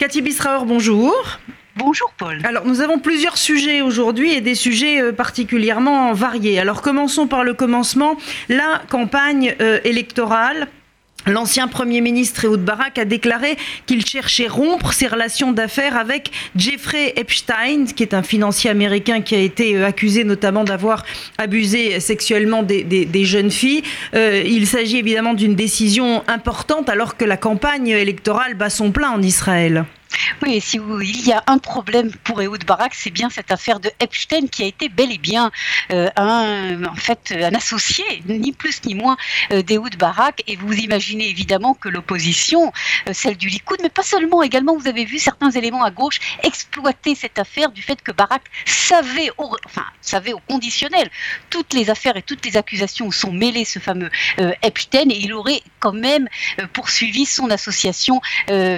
Cathy Bisraor, bonjour. Bonjour Paul. Alors nous avons plusieurs sujets aujourd'hui et des sujets euh, particulièrement variés. Alors commençons par le commencement, la campagne euh, électorale. L'ancien Premier ministre Ehud Barak a déclaré qu'il cherchait rompre ses relations d'affaires avec Jeffrey Epstein, qui est un financier américain qui a été euh, accusé notamment d'avoir abusé sexuellement des, jeunes filles. il s'agit évidemment d'une décision importante alors que la campagne électorale bat son plein en Israël. Oui, et si il y a un problème pour Ehud Barak, c'est bien cette affaire de Epstein qui a été bel et bien euh, un, en fait, un associé, ni plus ni moins, euh, d'Ehud Barak. Et vous imaginez évidemment que l'opposition, euh, celle du Likoud, mais pas seulement, également, vous avez vu certains éléments à gauche exploiter cette affaire du fait que Barak savait, au, enfin, savait au conditionnel, toutes les affaires et toutes les accusations sont mêlées, ce fameux Epstein, et il aurait quand même poursuivi son association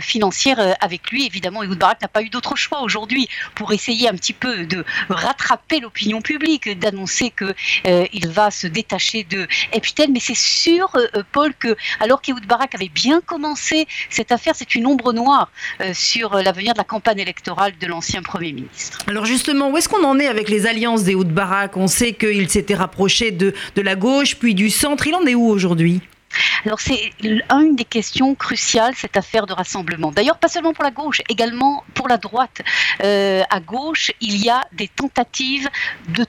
financière avec lui évidemment, Ehud Barak n'a pas eu d'autre choix aujourd'hui pour essayer un petit peu de rattraper l'opinion publique, d'annoncer qu'il euh, va se détacher de Epstein. Mais c'est sûr, euh, euh, Paul, que alors qu'Ehud Barak avait bien commencé cette affaire, c'est une ombre noire sur l'avenir de la campagne électorale de l'ancien Premier ministre. Alors justement, où est-ce qu'on en est avec les alliances d'Ehud Barak? On sait qu'il s'était rapproché de, de la gauche, puis du centre. Il en est où aujourd'hui? Alors c'est une des questions cruciales, cette affaire de rassemblement. D'ailleurs, pas seulement pour la gauche, également pour la droite. Euh, à gauche, il y a des tentatives de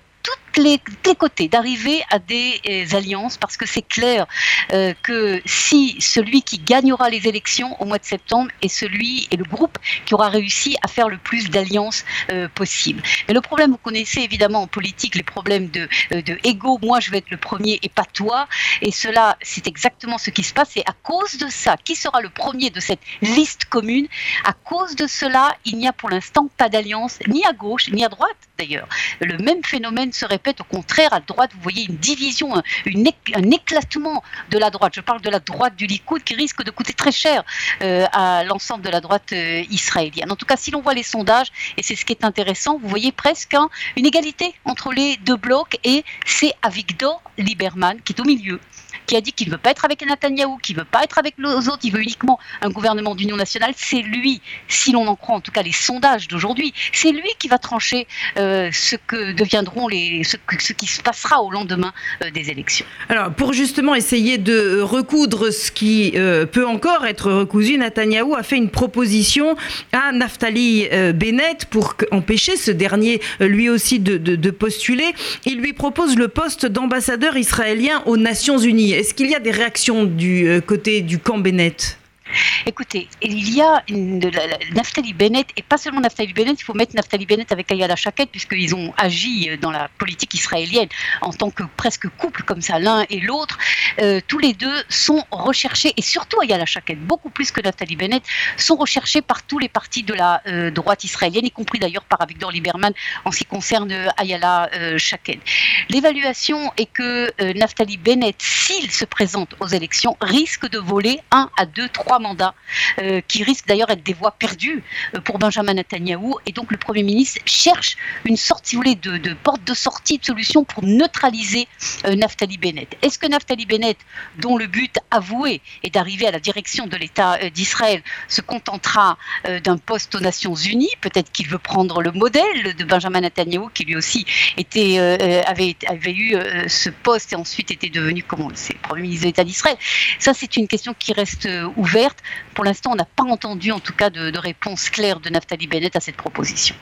les, côtés, d'arriver à des euh, alliances, parce que c'est clair euh, que si celui qui gagnera les élections au mois de septembre est celui et le groupe qui aura réussi à faire le plus d'alliances euh, possible. Mais le problème, vous connaissez évidemment en politique les problèmes de, de ego, moi je vais être le premier et pas toi, et cela c'est exactement ce qui se passe, et à cause de ça, qui sera le premier de cette liste commune? À cause de cela, il n'y a pour l'instant pas d'alliance, ni à gauche, ni à droite d'ailleurs. Le même phénomène se répète au contraire, à droite, vous voyez une division, un, éclatement de la droite. Je parle de la droite du Likoud qui risque de coûter très cher euh, à l'ensemble de la droite euh, israélienne. En tout cas, si l'on voit les sondages, et c'est ce qui est intéressant, vous voyez presque une égalité entre les deux blocs, et c'est Avigdor Lieberman qui est au milieu qui a dit qu'il ne veut pas être avec Netanyahou, qu'il ne veut pas être avec les autres, il veut uniquement un gouvernement d'union nationale, c'est lui, si l'on en croit en tout cas les sondages d'aujourd'hui, c'est lui qui va trancher euh, ce que deviendront les, ce, qui se passera au lendemain euh, des élections. Alors, pour justement essayer de recoudre ce qui euh, peut encore être recousu, Netanyahou a fait une proposition à Naftali Bennett pour empêcher ce dernier lui aussi de, de postuler. Il lui propose le poste d'ambassadeur israélien aux Nations Unies. Est-ce qu'il y a des réactions du euh, côté du camp Bennett? Écoutez, il y a Naftali Bennett, et pas seulement Naftali Bennett, il faut mettre Naftali Bennett avec Ayala Shaket, puisqu'ils ont agi dans la politique israélienne en tant que presque couple comme ça, l'un et l'autre. Euh, tous les deux sont recherchés, et surtout Ayala Shaket, beaucoup plus que Naftali Bennett, sont recherchés par tous les partis de la euh, droite israélienne, y compris d'ailleurs par Avigdor Lieberman en ce qui concerne Ayala euh. L'évaluation est que Naftali Bennett, s'il se présente aux élections, risque de voler un à deux, trois mandats euh, qui risquent d'ailleurs d'être des voix perdues euh, pour Benjamin Netanyahou. Et donc le Premier ministre cherche une sorte, si vous voulez, de, porte de sortie, de solution pour neutraliser euh, Naftali Bennett. Est-ce que Naftali Bennett, dont le but avoué est d'arriver à la direction de l'État d'Israël, se contentera d'un poste aux Nations Unies? Peut-être qu'il veut prendre le modèle de Benjamin Netanyahou, qui lui aussi était, avait, avait eu ce poste et ensuite était devenu, comment on le sait, Premier ministre de l'État d'Israël. Ça, c'est une question qui reste ouverte. Pour l'instant, on n'a pas entendu en tout cas de, réponse claire de Naftali Bennett à cette proposition.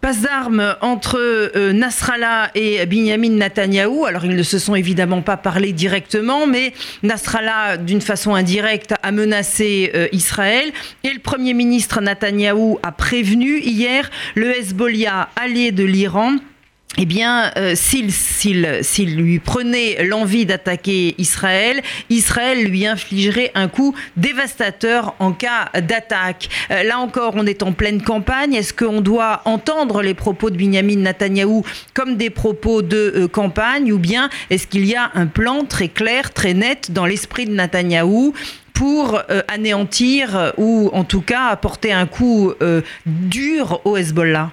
Passe d'armes entre euh, Nasrallah et Binyamin Netanyahou. Alors, ils ne se sont évidemment pas parlé directement, mais Nasrallah, d'une façon indirecte, a menacé euh, Israël. Et le Premier ministre Netanyahou a prévenu hier le Hezbollah, allié de l'Iran, eh bien, euh, s'il lui prenait l'envie d'attaquer Israël, Israël lui infligerait un coup dévastateur en cas d'attaque. Euh, là encore, on est en pleine campagne. Est-ce qu'on doit entendre les propos de Benjamin Netanyahou comme des propos de euh, campagne ou bien est-ce qu'il y a un plan très clair, très net dans l'esprit de Netanyahou pour anéantir ou en tout cas apporter un coup dur au Hezbollah?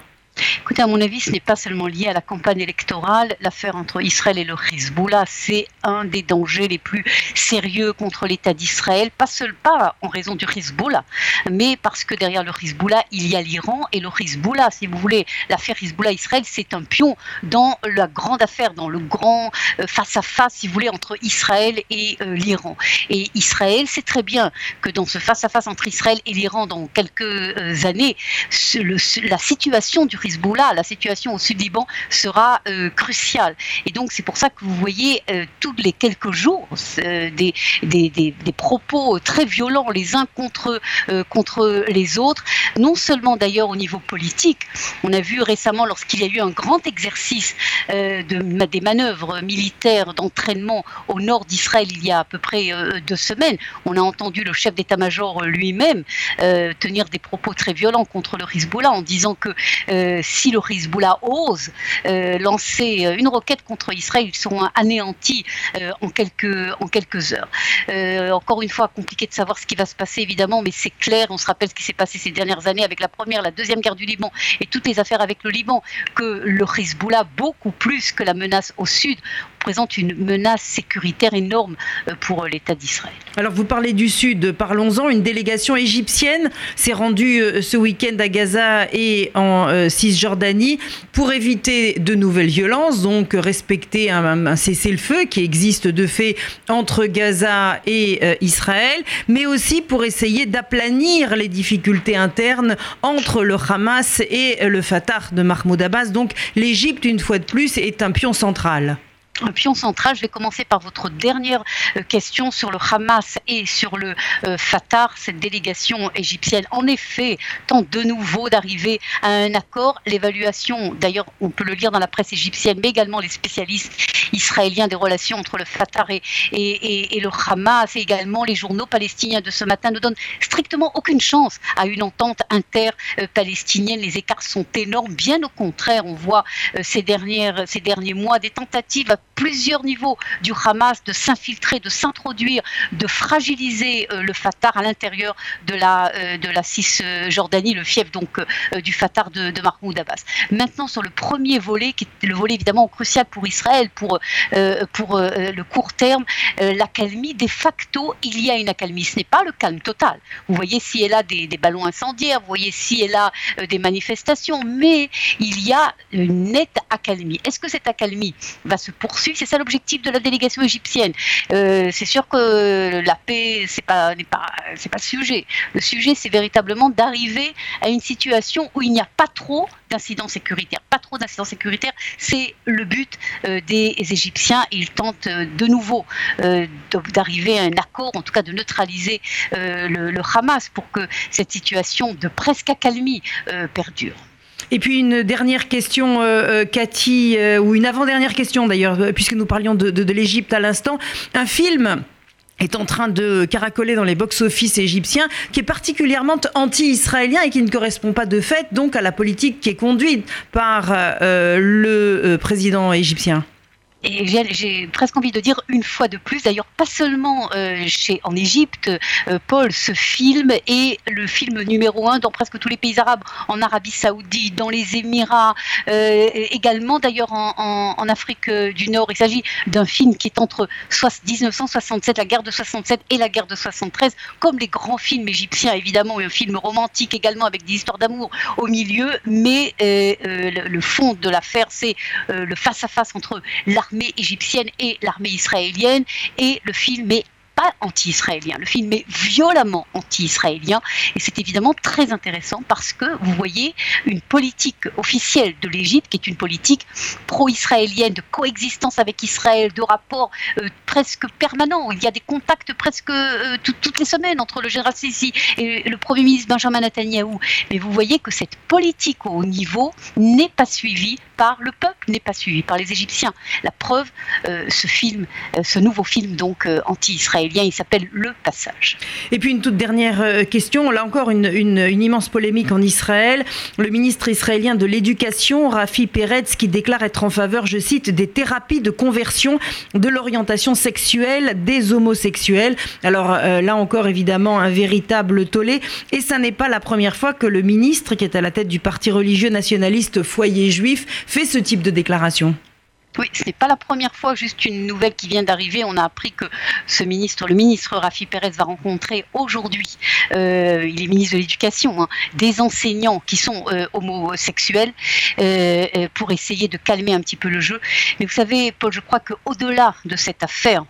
Écoutez, à mon avis, ce n'est pas seulement lié à la campagne électorale. L'affaire entre Israël et le Hezbollah, c'est un des dangers les plus sérieux contre l'État d'Israël. Pas seulement en raison du Hezbollah, mais parce que derrière le Hezbollah, il y a l'Iran. Et le Hezbollah, si vous voulez, l'affaire Hezbollah-Israël, c'est un pion dans la grande affaire, dans le grand euh, face-à-face, si vous voulez, entre Israël et euh, l'Iran. Et Israël sait très bien que dans ce face-à-face entre Israël et l'Iran, dans quelques euh, années, la situation du Hezbollah, la situation au sud Liban sera euh, cruciale. Et donc c'est pour ça que vous voyez euh, tous les quelques jours euh, des, des, des, propos très violents les uns contre, contre les autres, non seulement d'ailleurs au niveau politique, on a vu récemment lorsqu'il y a eu un grand exercice de, des manœuvres militaires d'entraînement au nord d'Israël il y a à peu près deux semaines, on a entendu le chef d'état-major lui-même tenir des propos très violents contre le Hezbollah en disant que si le Hezbollah ose euh, lancer euh, une roquette contre Israël, ils seront anéantis euh, en, quelques, en quelques heures. encore une fois, compliqué de savoir ce qui va se passer évidemment, mais c'est clair, on se rappelle ce qui s'est passé ces dernières années avec la première, la deuxième guerre du Liban et toutes les affaires avec le Liban, que le Hezbollah, beaucoup plus que la menace au sud, présente une menace sécuritaire énorme euh, pour euh, l'État d'Israël. Alors vous parlez du Sud, parlons-en. Une délégation égyptienne s'est rendue euh, ce week-end à Gaza et en Cisjordanie pour éviter de nouvelles violences, donc respecter un, cessez-le-feu qui existe de fait entre Gaza et Israël, mais aussi pour essayer d'aplanir les difficultés internes entre le Hamas et le Fatah de Mahmoud Abbas. Donc l'Égypte, une fois de plus, est un pion central pion central. Je vais commencer par votre dernière euh, question sur le Hamas et sur le euh, Fatah. Cette délégation égyptienne, en effet, tente de nouveau d'arriver à un accord. L'évaluation, d'ailleurs, on peut le lire dans la presse égyptienne, mais également les spécialistes israéliens des relations entre le Fatah et, et, le Hamas, et également les journaux palestiniens de ce matin ne donnent strictement aucune chance à une entente inter-palestinienne. Les écarts sont énormes. Bien au contraire, on voit euh, ces, dernières, ces derniers mois des tentatives à plusieurs niveaux du Hamas de s'infiltrer, de s'introduire, de fragiliser euh, le Fatah à l'intérieur de la, euh, de la Cisjordanie, le fief donc euh, du Fatah de, Mahmoud Abbas. Maintenant, sur le premier volet, qui est le volet évidemment crucial pour Israël, pour, pour le court terme, l'accalmie, de facto, il y a une accalmie. Ce n'est pas le calme total. Vous voyez si elle a des, des ballons incendiaires, vous voyez si elle a des manifestations, mais il y a une nette accalmie. Est-ce que cette accalmie va se poursuivre c'est ça l'objectif de la délégation égyptienne. Euh, c'est sûr que la paix, c'est pas, pas, c'est pas le sujet. Le sujet, c'est véritablement d'arriver à une situation où il n'y a pas trop d'incidents sécuritaires. Pas trop d'incidents sécuritaires, c'est le but euh, des Égyptiens. Ils tentent euh, de nouveau d'arriver à un accord, en tout cas de neutraliser le, Hamas pour que cette situation de presque accalmie perdure. Et puis une dernière question, euh, euh, Cathy, euh, ou une avant-dernière question d'ailleurs, puisque nous parlions de, l'Égypte à l'instant. Un film est en train de caracoler dans les box-office égyptiens, qui est particulièrement anti-israélien et qui ne correspond pas de fait donc à la politique qui est conduite par le président égyptien et j'ai presque envie de dire une fois de plus, d'ailleurs pas seulement euh, en Égypte, euh, Paul, ce film est le film numéro un dans presque tous les pays arabes, en Arabie Saoudite, dans les Émirats, euh, également d'ailleurs en, Afrique du Nord. Il s'agit d'un film qui est entre 1967, la guerre de 67 et la guerre de 73, comme les grands films égyptiens évidemment, un film romantique également avec des histoires d'amour au milieu, mais le, fond de l'affaire c'est le face à -face entre l'armée égyptienne et l'armée israélienne. Et le film est pas anti-israélien. Le film est violemment anti-israélien et c'est évidemment très intéressant parce que vous voyez une politique officielle de l'Égypte qui est une politique pro-israélienne de coexistence avec Israël, de rapports euh, presque permanents. Il y a des contacts presque euh, toutes les semaines entre le général Sisi et le Premier ministre Benjamin Netanyahou. Mais vous voyez que cette politique au haut niveau n'est pas suivie par le peuple, n'est pas suivie par les Égyptiens. La preuve, euh, ce film, ce nouveau film donc anti-israélien israélien. Il s'appelle le passage. Et puis une toute dernière question. Là encore, une, une immense polémique en Israël. Le ministre israélien de l'Éducation, Rafi Peretz, qui déclare être en faveur, je cite, des thérapies de conversion de l'orientation sexuelle des homosexuels. Alors là encore, évidemment, un véritable tollé. Et ça n'est pas la première fois que le ministre, qui est à la tête du parti religieux nationaliste Foyer Juif, fait ce type de Oui, ce n'est pas la première fois, juste une nouvelle qui vient d'arriver. On a appris que ce ministre, le ministre Rafi Pérez, va rencontrer aujourd'hui, euh, il est ministre de l'Éducation, hein, des enseignants qui sont euh, homosexuels euh, pour essayer de calmer un petit peu le jeu. Mais vous savez, Paul, je crois qu'au-delà de cette affaire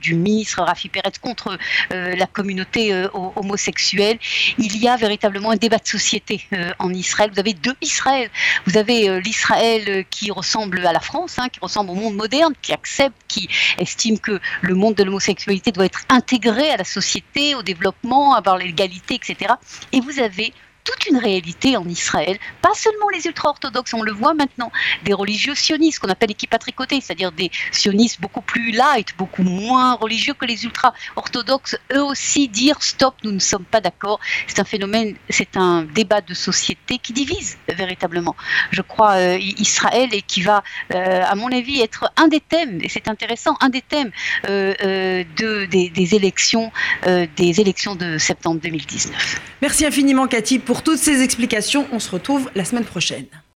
du ministre Rafi Pérez contre la communauté homosexuelle, il y a véritablement un débat de société en Israël. Vous avez deux Israël. Vous avez l'Israël qui ressemble à la France, hein, qui ressemble au monde moderne, qui accepte, qui estime que le monde de l'homosexualité doit être intégré à la société, au développement, avoir l'égalité, etc. Et vous avez toute une réalité en Israël, pas seulement les ultra-orthodoxes, on le voit maintenant, des religieux sionistes, qu'on appelle tricoter, c'est-à-dire des sionistes beaucoup plus light, beaucoup moins religieux que les ultra-orthodoxes, eux aussi dire stop, nous ne sommes pas d'accord. C'est un phénomène, c'est un débat de société qui divise véritablement, je crois, euh, Israël et qui va, euh, à mon avis, être un des thèmes, et c'est intéressant, un des thèmes euh, de, des, élections, des élections de septembre 2019. Merci infiniment, Cathy, pour toutes ces explications. On se retrouve la semaine prochaine.